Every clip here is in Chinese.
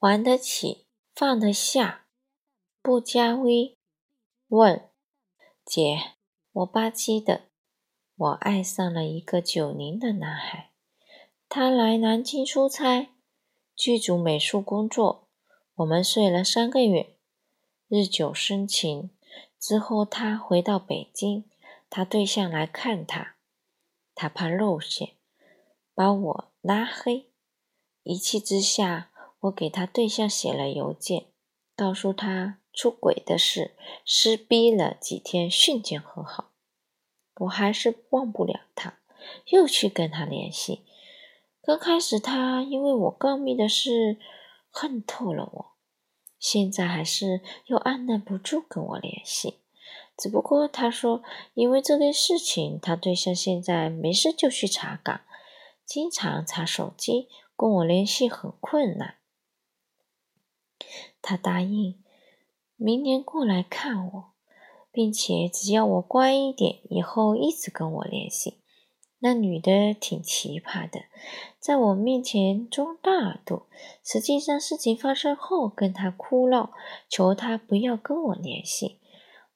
玩得起，放得下。不加微。问姐，我吧唧的，我爱上了一个九零的男孩，他来南京出差，剧组美术工作，我们睡了三个月，日久生情。之后他回到北京，他对象来看他，他怕露馅，把我拉黑。一气之下，我给他对象写了邮件，告诉他。出轨的事，撕逼了几天，瞬间和好。我还是忘不了他，又去跟他联系。刚开始他因为我告密的事恨透了我，现在还是又按捺不住跟我联系。只不过他说，因为这件事情，他对象现在没事就去查岗，经常查手机，跟我联系很困难。他答应。明年过来看我，并且只要我乖一点，以后一直跟我联系。那女的挺奇葩的，在我面前装大度，实际上事情发生后跟他哭闹，求他不要跟我联系。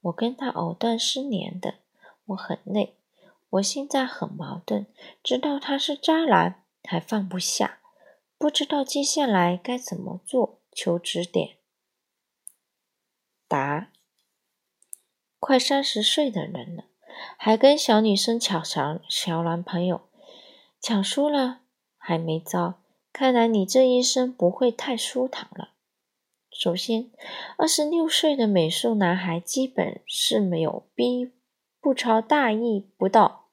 我跟他藕断丝连的，我很累，我现在很矛盾，知道他是渣男，还放不下，不知道接下来该怎么做，求指点。答：快三十岁的人了，还跟小女生抢小小男朋友，抢输了还没招，看来你这一生不会太舒坦了。首先，二十六岁的美术男孩基本是没有逼，不超大意不到，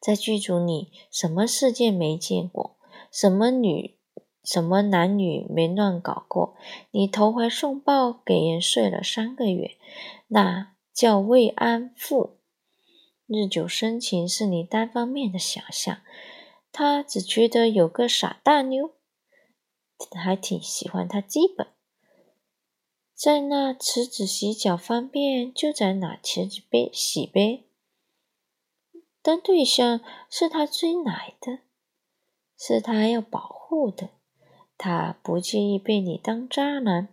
在剧组里什么事件没见过，什么女。什么男女没乱搞过？你投怀送抱给人睡了三个月，那叫慰安妇。日久生情是你单方面的想象，他只觉得有个傻大妞，还挺喜欢他。基本在那池子洗脚方便，就在哪池子边洗呗。但对象是他追来的，是他要保护的。他不介意被你当渣男，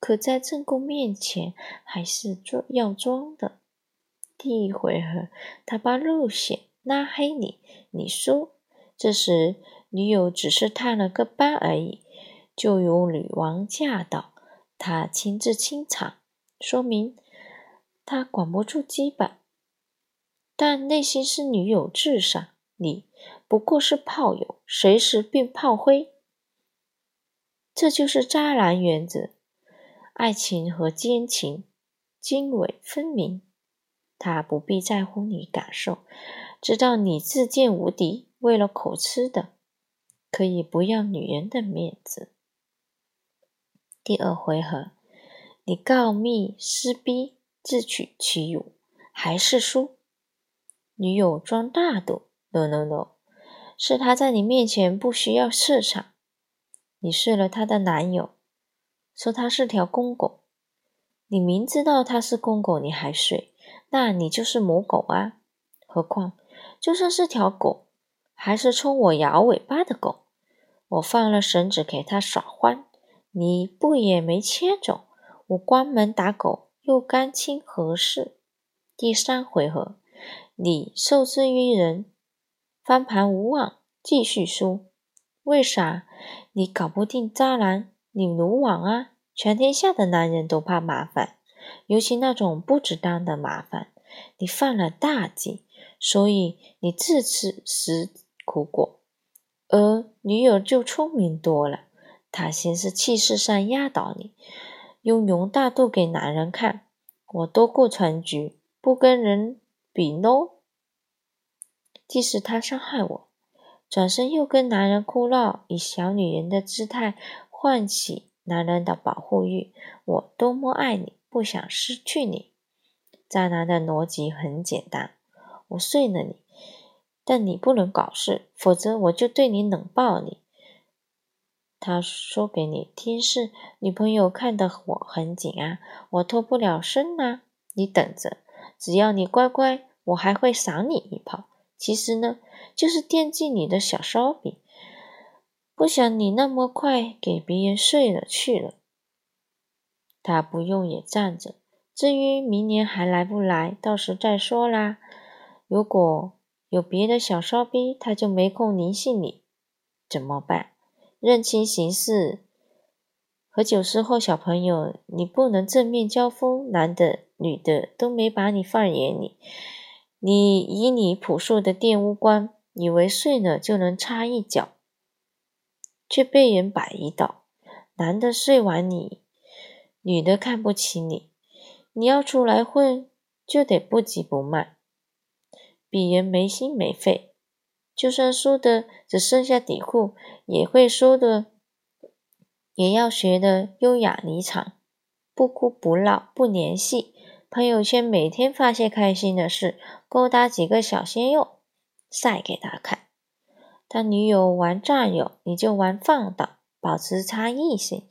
可在正宫面前还是装要装的。第一回合，他把路线拉黑你，你输。这时，女友只是探了个班而已，就由女王驾到，他亲自清场，说明他管不住基本，但内心是女友至上。你不过是炮友，随时变炮灰。这就是渣男原则，爱情和奸情经纬分明。他不必在乎你感受，知道你自贱无敌，为了口吃的，可以不要女人的面子。第二回合，你告密撕逼，自取其辱，还是输。女友装大度，no no no，是他在你面前不需要市场。你睡了他的男友，说他是条公狗。你明知道他是公狗，你还睡，那你就是母狗啊！何况，就算是条狗，还是冲我摇尾巴的狗。我放了绳子给他耍欢，你不也没牵走？我关门打狗又干亲何事？第三回合，你受制于人，翻盘无望，继续输。为啥？你搞不定渣男，你鲁莽啊！全天下的男人都怕麻烦，尤其那种不值当的麻烦。你犯了大忌，所以你自此食苦果。而女友就聪明多了，她先是气势上压倒你，用容大度给男人看，我多过全局，不跟人比 no。即使他伤害我。转身又跟男人哭闹，以小女人的姿态唤起男人的保护欲。我多么爱你，不想失去你。渣男的逻辑很简单：我睡了你，但你不能搞事，否则我就对你冷暴力。他说给你听是女朋友看得我很紧啊，我脱不了身啊。你等着，只要你乖乖，我还会赏你一炮。其实呢？就是惦记你的小烧饼，不想你那么快给别人睡了去了。他不用也站着。至于明年还来不来，到时再说啦。如果有别的小骚逼，他就没空联系你，怎么办？认清形势。和九四后小朋友，你不能正面交锋，男的、女的都没把你放眼里。你以你朴素的玷污观，以为睡了就能插一脚，却被人摆一道。男的睡完你，女的看不起你。你要出来混，就得不急不慢，比人没心没肺。就算输的只剩下底裤，也会输的。也要学的优雅离场，不哭不闹不联系，朋友圈每天发些开心的事，勾搭几个小鲜肉，晒给他看。他女友玩占有，你就玩放荡，保持差异性，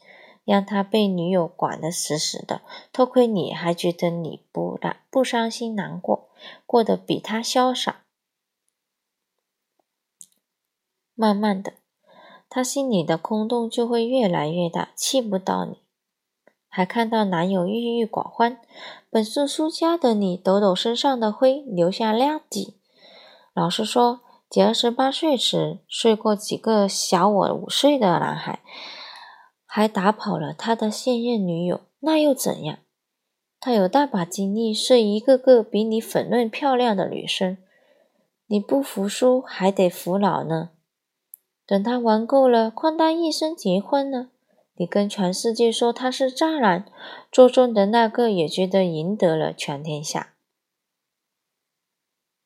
让他被女友管得死死的。偷窥你还觉得你不难不伤心难过，过得比他潇洒。慢慢的。他心里的空洞就会越来越大，气不到你，还看到男友郁郁寡欢。本是输家的你，抖抖身上的灰，留下亮迹。老实说，姐二十八岁时睡过几个小我五岁的男孩，还打跑了他的现任女友，那又怎样？他有大把精力睡一个个比你粉嫩漂亮的女生，你不服输还得服老呢。等他玩够了，哐当一声结婚了。你跟全世界说他是渣男，做中的那个也觉得赢得了全天下。